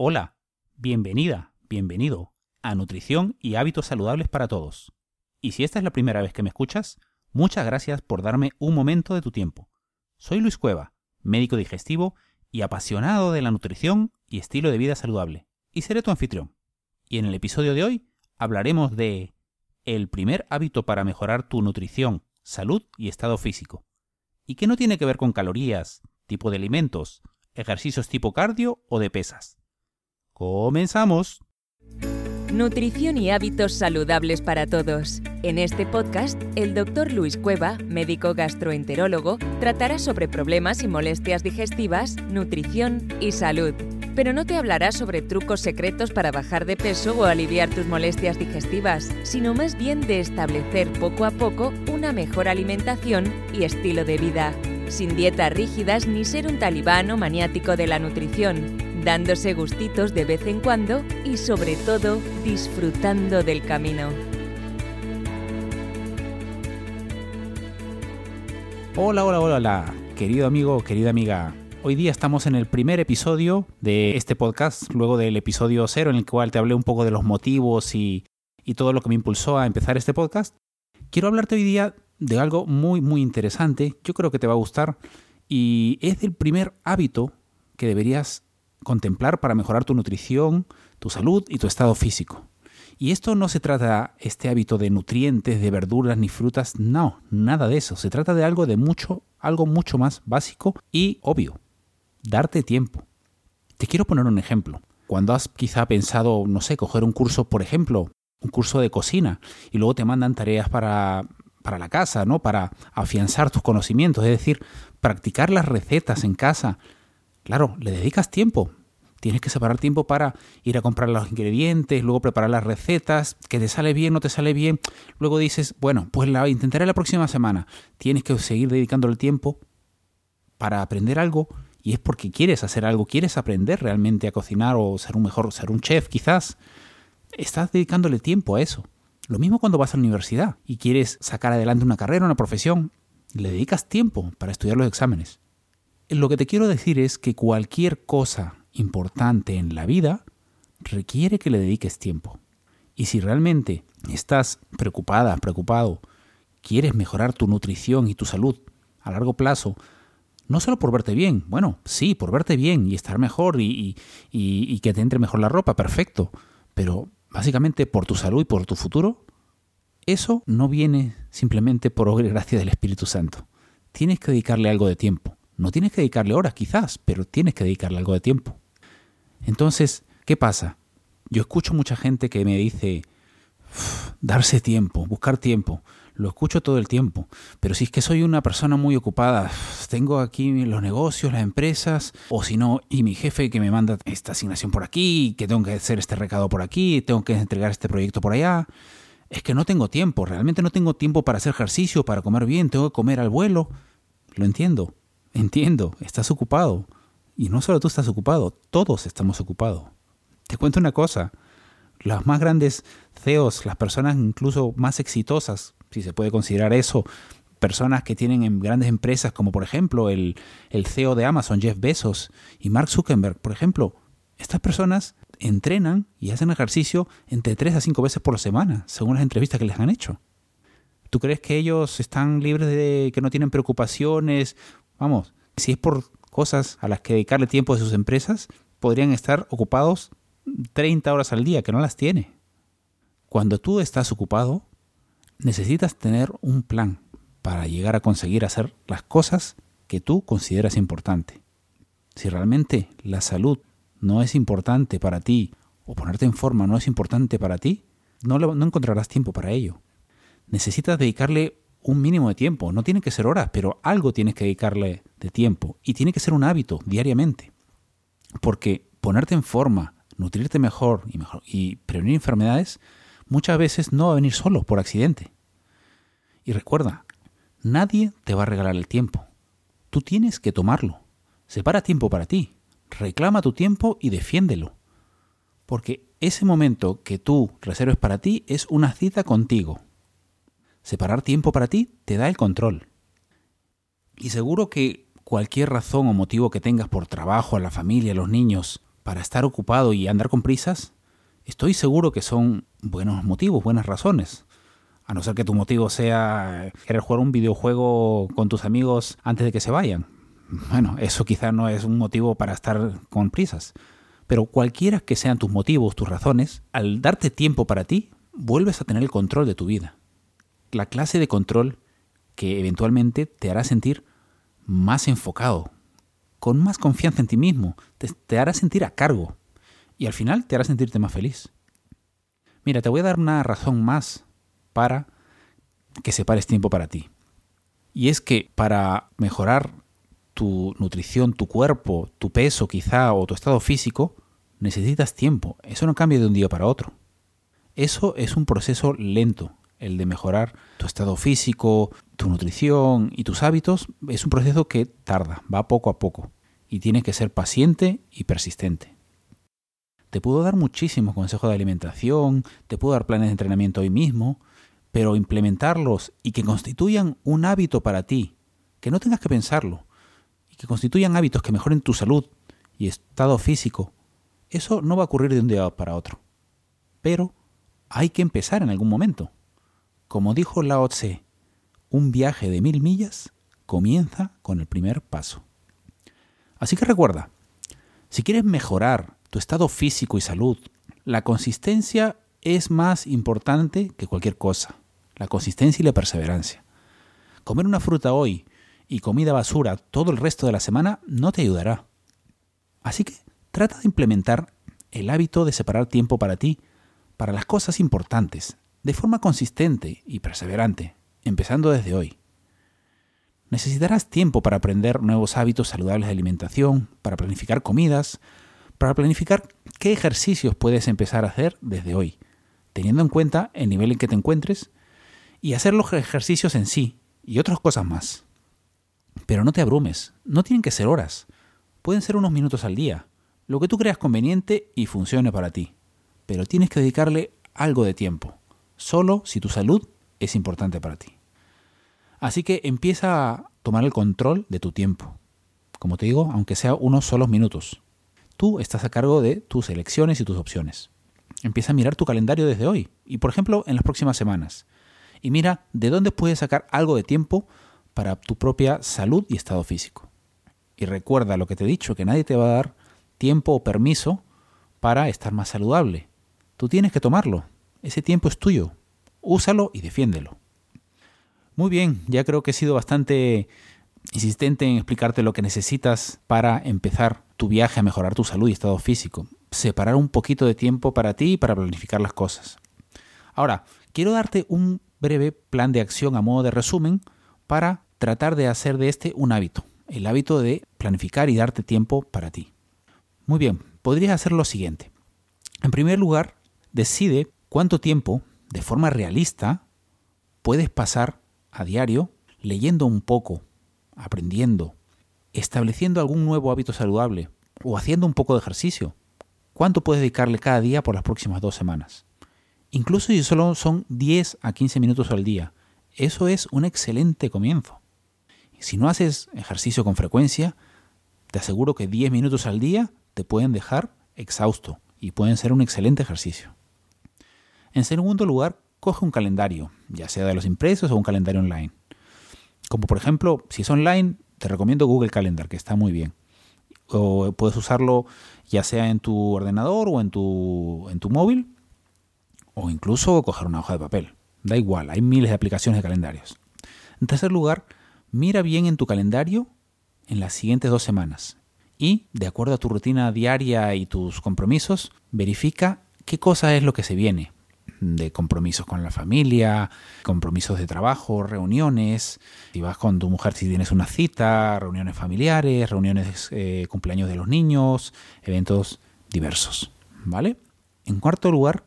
Hola, bienvenida, bienvenido a Nutrición y Hábitos Saludables para Todos. Y si esta es la primera vez que me escuchas, muchas gracias por darme un momento de tu tiempo. Soy Luis Cueva, médico digestivo y apasionado de la nutrición y estilo de vida saludable, y seré tu anfitrión. Y en el episodio de hoy hablaremos de el primer hábito para mejorar tu nutrición, salud y estado físico, y que no tiene que ver con calorías, tipo de alimentos, ejercicios tipo cardio o de pesas. Comenzamos. Nutrición y hábitos saludables para todos. En este podcast, el doctor Luis Cueva, médico gastroenterólogo, tratará sobre problemas y molestias digestivas, nutrición y salud. Pero no te hablará sobre trucos secretos para bajar de peso o aliviar tus molestias digestivas, sino más bien de establecer poco a poco una mejor alimentación y estilo de vida, sin dietas rígidas ni ser un talibán o maniático de la nutrición dándose gustitos de vez en cuando y sobre todo disfrutando del camino. Hola, hola, hola, hola, querido amigo, querida amiga. Hoy día estamos en el primer episodio de este podcast, luego del episodio cero en el cual te hablé un poco de los motivos y, y todo lo que me impulsó a empezar este podcast. Quiero hablarte hoy día de algo muy, muy interesante, yo creo que te va a gustar, y es del primer hábito que deberías contemplar para mejorar tu nutrición, tu salud y tu estado físico. Y esto no se trata este hábito de nutrientes, de verduras ni frutas, no, nada de eso. Se trata de algo de mucho, algo mucho más básico y obvio. Darte tiempo. Te quiero poner un ejemplo. Cuando has quizá pensado, no sé, coger un curso, por ejemplo, un curso de cocina, y luego te mandan tareas para, para la casa, ¿no? Para afianzar tus conocimientos, es decir, practicar las recetas en casa, Claro, le dedicas tiempo. Tienes que separar tiempo para ir a comprar los ingredientes, luego preparar las recetas, que te sale bien, no te sale bien. Luego dices, bueno, pues la intentaré la próxima semana. Tienes que seguir dedicándole tiempo para aprender algo y es porque quieres hacer algo, quieres aprender realmente a cocinar o ser un mejor, ser un chef quizás. Estás dedicándole tiempo a eso. Lo mismo cuando vas a la universidad y quieres sacar adelante una carrera, una profesión, le dedicas tiempo para estudiar los exámenes. Lo que te quiero decir es que cualquier cosa importante en la vida requiere que le dediques tiempo. Y si realmente estás preocupada, preocupado, quieres mejorar tu nutrición y tu salud a largo plazo, no solo por verte bien, bueno, sí, por verte bien y estar mejor y, que te entre mejor la ropa, perfecto, pero básicamente por tu salud y por tu futuro, eso no viene simplemente por obra y gracia del Espíritu Santo. Tienes que dedicarle algo de tiempo. No tienes que dedicarle horas quizás, pero tienes que dedicarle algo de tiempo. Entonces, ¿qué pasa? Yo escucho mucha gente que me dice, darse tiempo, buscar tiempo. Lo escucho todo el tiempo. Pero si es que soy una persona muy ocupada, tengo aquí los negocios, las empresas, o si no, y mi jefe que me manda esta asignación por aquí, que tengo que hacer este recado por aquí, tengo que entregar este proyecto por allá. Es que no tengo tiempo, realmente no tengo tiempo para hacer ejercicio, para comer bien, tengo que comer al vuelo. Lo entiendo, Entiendo, estás ocupado. Y no solo tú estás ocupado, todos estamos ocupados. Te cuento una cosa, las más grandes CEOs, las personas incluso más exitosas, si se puede considerar eso, personas que tienen en grandes empresas como por ejemplo el, el CEO de Amazon, Jeff Bezos, y Mark Zuckerberg, por ejemplo, estas personas entrenan y hacen ejercicio entre 3 a 5 veces por semana, según las entrevistas que les han hecho. ¿Tú crees que ellos están libres de que no tienen preocupaciones Vamos, si es por cosas a las que dedicarle tiempo de sus empresas, podrían estar ocupados 30 horas al día, que no las tiene. Cuando tú estás ocupado, necesitas tener un plan para llegar a conseguir hacer las cosas que tú consideras importante. Si realmente la salud no es importante para ti o ponerte en forma no es importante para ti, no, no encontrarás tiempo para ello. Necesitas dedicarle un mínimo de tiempo. No tiene que ser horas, pero algo tienes que dedicarle de tiempo. Y tiene que ser un hábito diariamente. Porque ponerte en forma, nutrirte mejor y, mejor, y prevenir enfermedades, muchas veces no va a venir solo, por accidente. Y recuerda, nadie te va a regalar el tiempo. Tú tienes que tomarlo. Separa tiempo para ti. Reclama tu tiempo y defiéndelo. Porque ese momento que tú reserves para ti es una cita contigo, Separar tiempo para ti te da el control. Y seguro que cualquier razón o motivo que tengas por trabajo, a la familia, a los niños, para estar ocupado y andar con prisas, estoy seguro que son buenos motivos, buenas razones. A no ser que tu motivo sea querer jugar un videojuego con tus amigos antes de que se vayan. Bueno, eso quizá no es un motivo para estar con prisas. Pero cualquiera que sean tus motivos, tus razones, al darte tiempo para ti, vuelves a tener el control de tu vida. La clase de control que eventualmente te hará sentir más enfocado, con más confianza en ti mismo, te, hará sentir a cargo y al final te hará sentirte más feliz. Mira, te voy a dar una razón más para que separes tiempo para ti. Y es que para mejorar tu nutrición, tu cuerpo, tu peso quizá o tu estado físico, necesitas tiempo. Eso no cambia de un día para otro. Eso es un proceso lento. El de mejorar tu estado físico, tu nutrición y tus hábitos es un proceso que tarda, va poco a poco y tienes que ser paciente y persistente. Te puedo dar muchísimos consejos de alimentación, te puedo dar planes de entrenamiento hoy mismo, pero implementarlos y que constituyan un hábito para ti, que no tengas que pensarlo, y que constituyan hábitos que mejoren tu salud y estado físico, eso no va a ocurrir de un día para otro. Pero hay que empezar en algún momento. Como dijo Lao Tse, un viaje de mil millas comienza con el primer paso. Así que recuerda, si quieres mejorar tu estado físico y salud, la consistencia es más importante que cualquier cosa. La consistencia y la perseverancia. Comer una fruta hoy y comida basura todo el resto de la semana no te ayudará. Así que trata de implementar el hábito de separar tiempo para ti, para las cosas importantes, de forma consistente y perseverante, empezando desde hoy. Necesitarás tiempo para aprender nuevos hábitos saludables de alimentación, para planificar comidas, para planificar qué ejercicios puedes empezar a hacer desde hoy, teniendo en cuenta el nivel en que te encuentres y hacer los ejercicios en sí y otras cosas más. Pero no te abrumes, no tienen que ser horas, pueden ser unos minutos al día, lo que tú creas conveniente y funcione para ti, pero tienes que dedicarle algo de tiempo, solo si tu salud es importante para ti. Así que empieza a tomar el control de tu tiempo. Como te digo, aunque sea unos solos minutos. Tú estás a cargo de tus elecciones y tus opciones. Empieza a mirar tu calendario desde hoy y, por ejemplo, en las próximas semanas. Y mira de dónde puedes sacar algo de tiempo para tu propia salud y estado físico. Y recuerda lo que te he dicho, que nadie te va a dar tiempo o permiso para estar más saludable. Tú tienes que tomarlo. Ese tiempo es tuyo. Úsalo y defiéndelo. Muy bien, ya creo que he sido bastante insistente en explicarte lo que necesitas para empezar tu viaje a mejorar tu salud y estado físico. Separar un poquito de tiempo para ti y para planificar las cosas. Ahora, quiero darte un breve plan de acción a modo de resumen para tratar de hacer de este un hábito, el hábito de planificar y darte tiempo para ti. Muy bien, podrías hacer lo siguiente. En primer lugar, decide cuánto tiempo, de forma realista, puedes pasar a diario, leyendo un poco, aprendiendo, estableciendo algún nuevo hábito saludable o haciendo un poco de ejercicio. ¿Cuánto puedes dedicarle cada día por las próximas dos semanas? Incluso si solo son 10 a 15 minutos al día, eso es un excelente comienzo. Si no haces ejercicio con frecuencia, te aseguro que 10 minutos al día te pueden dejar exhausto y pueden ser un excelente ejercicio. En segundo lugar, coge un calendario, ya sea de los impresos o un calendario online. Como por ejemplo, si es online, te recomiendo Google Calendar, que está muy bien. O puedes usarlo ya sea en tu ordenador o en tu, en tu móvil, o incluso coger una hoja de papel. Da igual, hay miles de aplicaciones de calendarios. En tercer lugar, mira bien en tu calendario en las siguientes dos semanas y, de acuerdo a tu rutina diaria y tus compromisos, verifica qué cosa es lo que se viene, de compromisos con la familia, compromisos de trabajo, reuniones, si vas con tu mujer si tienes una cita, reuniones familiares, reuniones, eh, cumpleaños de los niños, eventos diversos, ¿vale? En cuarto lugar,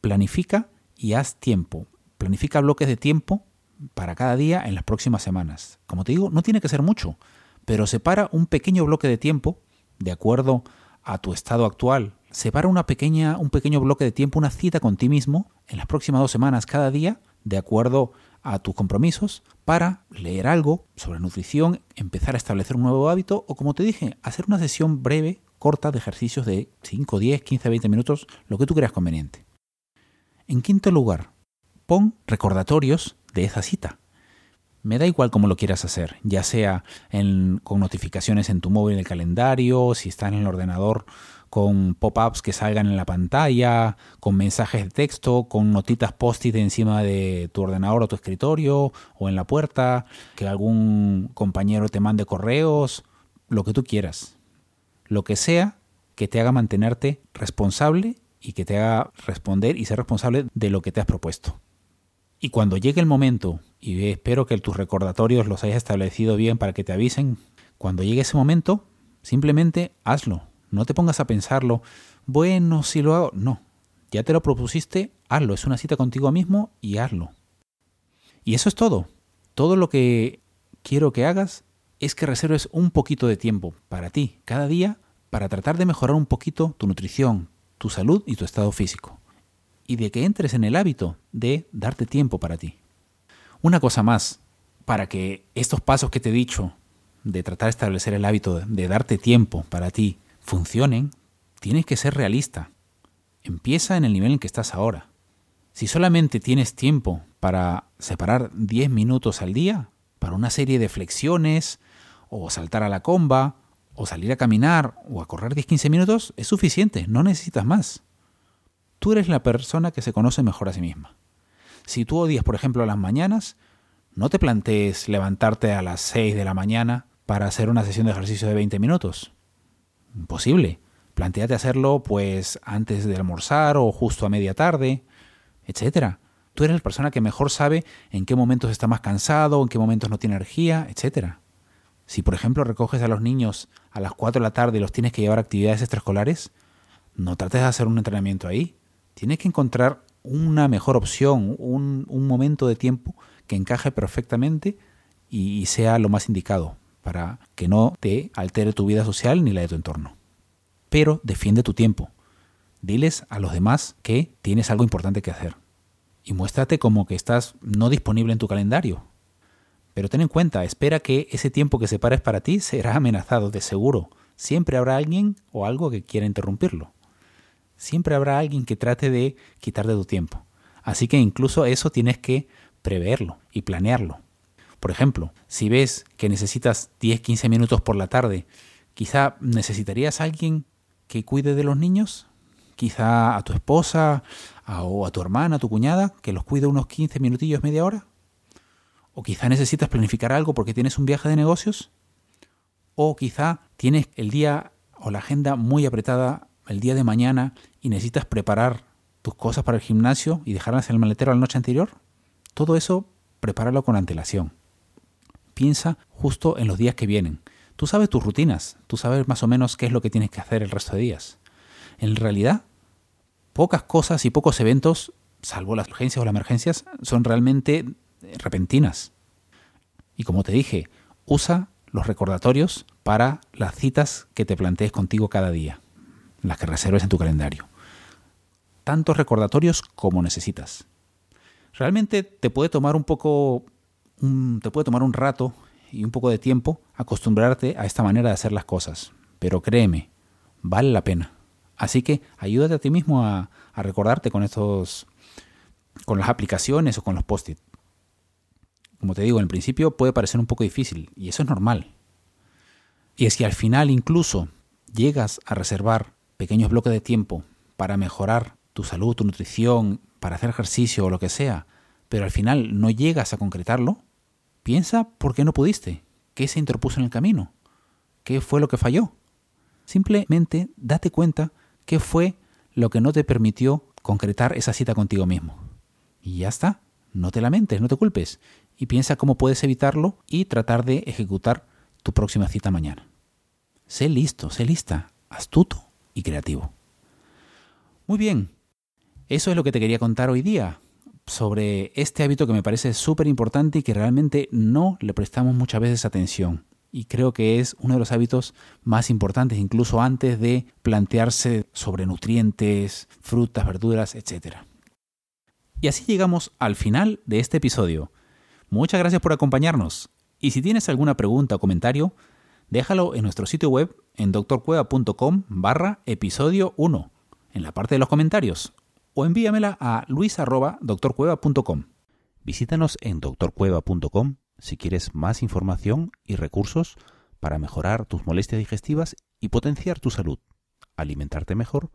planifica y haz tiempo. Planifica bloques de tiempo para cada día en las próximas semanas. Como te digo, no tiene que ser mucho, pero separa un pequeño bloque de tiempo de acuerdo a tu estado actual separa una pequeña, un pequeño bloque de tiempo, una cita con ti mismo en las próximas dos semanas cada día, de acuerdo a tus compromisos, para leer algo sobre nutrición, empezar a establecer un nuevo hábito o, como te dije, hacer una sesión breve corta de ejercicios de 5, 10, 15, 20 minutos, lo que tú creas conveniente. En quinto lugar, pon recordatorios de esa cita. Me da igual cómo lo quieras hacer, ya sea con notificaciones en tu móvil, en el calendario, si está en el ordenador con pop-ups que salgan en la pantalla, con mensajes de texto, con notitas post-it encima de tu ordenador o tu escritorio o en la puerta, que algún compañero te mande correos, lo que tú quieras. Lo que sea que te haga mantenerte responsable y que te haga responder y ser responsable de lo que te has propuesto. Y cuando llegue el momento, y espero que tus recordatorios los hayas establecido bien para que te avisen, cuando llegue ese momento, simplemente hazlo, no te pongas a pensarlo, bueno, si lo hago, no, ya te lo propusiste, hazlo, es una cita contigo mismo y hazlo. Y eso es todo. Todo lo que quiero que hagas es que reserves un poquito de tiempo para ti, cada día, para tratar de mejorar un poquito tu nutrición, tu salud y tu estado físico. Y de que entres en el hábito de darte tiempo para ti. Una cosa más, para que estos pasos que te he dicho, de tratar de establecer el hábito de darte tiempo para ti, funcionen, tienes que ser realista. Empieza en el nivel en que estás ahora. Si solamente tienes tiempo para separar 10 minutos al día para una serie de flexiones, o saltar a la comba, o salir a caminar, o a correr 10-15 minutos, es suficiente, no necesitas más. Tú eres la persona que se conoce mejor a sí misma. Si tú odias, por ejemplo, las mañanas, no te plantees levantarte a las 6 de la mañana para hacer una sesión de ejercicio de 20 minutos. Imposible. Plantéate hacerlo pues antes de almorzar o justo a media tarde, etcétera. Tú eres la persona que mejor sabe en qué momentos está más cansado, en qué momentos no tiene energía, etcétera. Si por ejemplo recoges a los niños a las 4 de la tarde y los tienes que llevar a actividades extraescolares, no trates de hacer un entrenamiento ahí. Tienes que encontrar una mejor opción, un, un momento de tiempo que encaje perfectamente y sea lo más indicado para que no te altere tu vida social ni la de tu entorno. Pero defiende tu tiempo. Diles a los demás que tienes algo importante que hacer. Y muéstrate como que estás no disponible en tu calendario. Pero ten en cuenta, espera que ese tiempo que separes para ti será amenazado, de seguro. Siempre habrá alguien o algo que quiera interrumpirlo. Siempre habrá alguien que trate de quitar de tu tiempo. Así que incluso eso tienes que preverlo y planearlo. Por ejemplo, si ves que necesitas 10-15 minutos por la tarde, quizá necesitarías a alguien que cuide de los niños, quizá a tu esposa o a tu hermana, a tu cuñada, que los cuide unos 15 minutillos, media hora. O quizá necesitas planificar algo porque tienes un viaje de negocios. O quizá tienes el día o la agenda muy apretada el día de mañana y necesitas preparar tus cosas para el gimnasio y dejarlas en el maletero la noche anterior. Todo eso prepáralo con antelación piensa justo en los días que vienen. Tú sabes tus rutinas, tú sabes más o menos qué es lo que tienes que hacer el resto de días. En realidad, pocas cosas y pocos eventos, salvo las urgencias o las emergencias, son realmente repentinas. Y como te dije, usa los recordatorios para las citas que te plantees contigo cada día, las que reserves en tu calendario. Tantos recordatorios como necesitas. Realmente te puede tomar un poco te puede tomar un rato y un poco de tiempo acostumbrarte a esta manera de hacer las cosas. Pero créeme, vale la pena. Así que ayúdate a ti mismo a, a recordarte con estos, con las aplicaciones o con los post-it. Como te digo, en principio puede parecer un poco difícil y eso es normal. Y es que al final incluso llegas a reservar pequeños bloques de tiempo para mejorar tu salud, tu nutrición, para hacer ejercicio o lo que sea, pero al final no llegas a concretarlo, piensa por qué no pudiste, qué se interpuso en el camino, qué fue lo que falló. Simplemente date cuenta qué fue lo que no te permitió concretar esa cita contigo mismo. Y ya está, no te lamentes, no te culpes, y piensa cómo puedes evitarlo y tratar de ejecutar tu próxima cita mañana. Sé listo, sé lista, astuto y creativo. Muy bien, eso es lo que te quería contar hoy día sobre este hábito que me parece súper importante y que realmente no le prestamos muchas veces atención. Y creo que es uno de los hábitos más importantes, incluso antes de plantearse sobre nutrientes, frutas, verduras, etc. Y así llegamos al final de este episodio. Muchas gracias por acompañarnos. Y si tienes alguna pregunta o comentario, déjalo en nuestro sitio web en doctorcueva.com barra episodio 1, en la parte de los comentarios, o envíamela a luis.doctorcueva.com. Visítanos en doctorcueva.com si quieres más información y recursos para mejorar tus molestias digestivas y potenciar tu salud, alimentarte mejor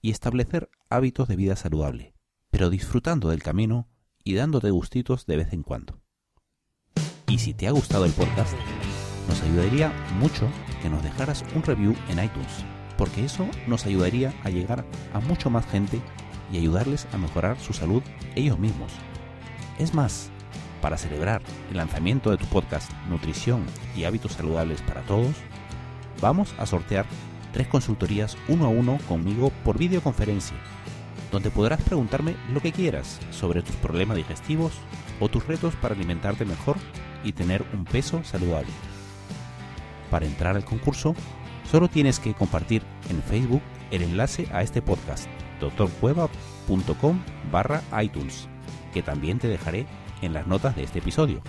y establecer hábitos de vida saludable, pero disfrutando del camino y dándote gustitos de vez en cuando. Y si te ha gustado el podcast, nos ayudaría mucho que nos dejaras un review en iTunes, porque eso nos ayudaría a llegar a mucho más gente y ayudarles a mejorar su salud ellos mismos. Es más, para celebrar el lanzamiento de tu podcast Nutrición y Hábitos Saludables para Todos, vamos a sortear tres consultorías uno a uno conmigo por videoconferencia, donde podrás preguntarme lo que quieras sobre tus problemas digestivos o tus retos para alimentarte mejor y tener un peso saludable. Para entrar al concurso, solo tienes que compartir en Facebook el enlace a este podcast, doctorcueva.com barra iTunes, que también te dejaré en las notas de este episodio,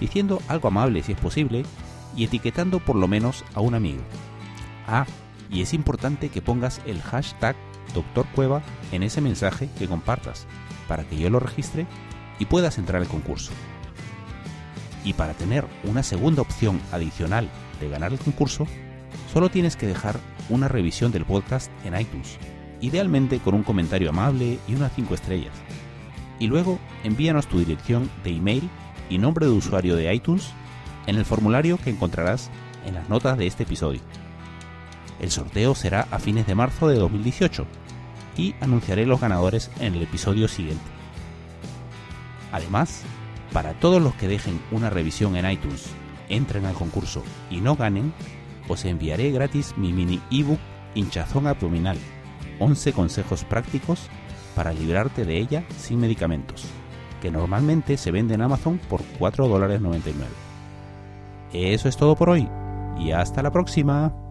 diciendo algo amable si es posible y etiquetando por lo menos a un amigo. Ah, y es importante que pongas el hashtag doctorcueva en ese mensaje que compartas, para que yo lo registre y puedas entrar al concurso. Y para tener una segunda opción adicional de ganar el concurso, solo tienes que dejar una revisión del podcast en iTunes, idealmente con un comentario amable y unas 5 estrellas. Y luego envíanos tu dirección de email y nombre de usuario de iTunes en el formulario que encontrarás en las notas de este episodio. El sorteo será a fines de marzo de 2018 y anunciaré los ganadores en el episodio siguiente. Además, para todos los que dejen una revisión en iTunes, entren al concurso y no ganen, os enviaré gratis mi mini ebook hinchazón abdominal, 11 consejos prácticos para librarte de ella sin medicamentos, que normalmente se vende en Amazon por 4,99 Eso es todo por hoy y hasta la próxima.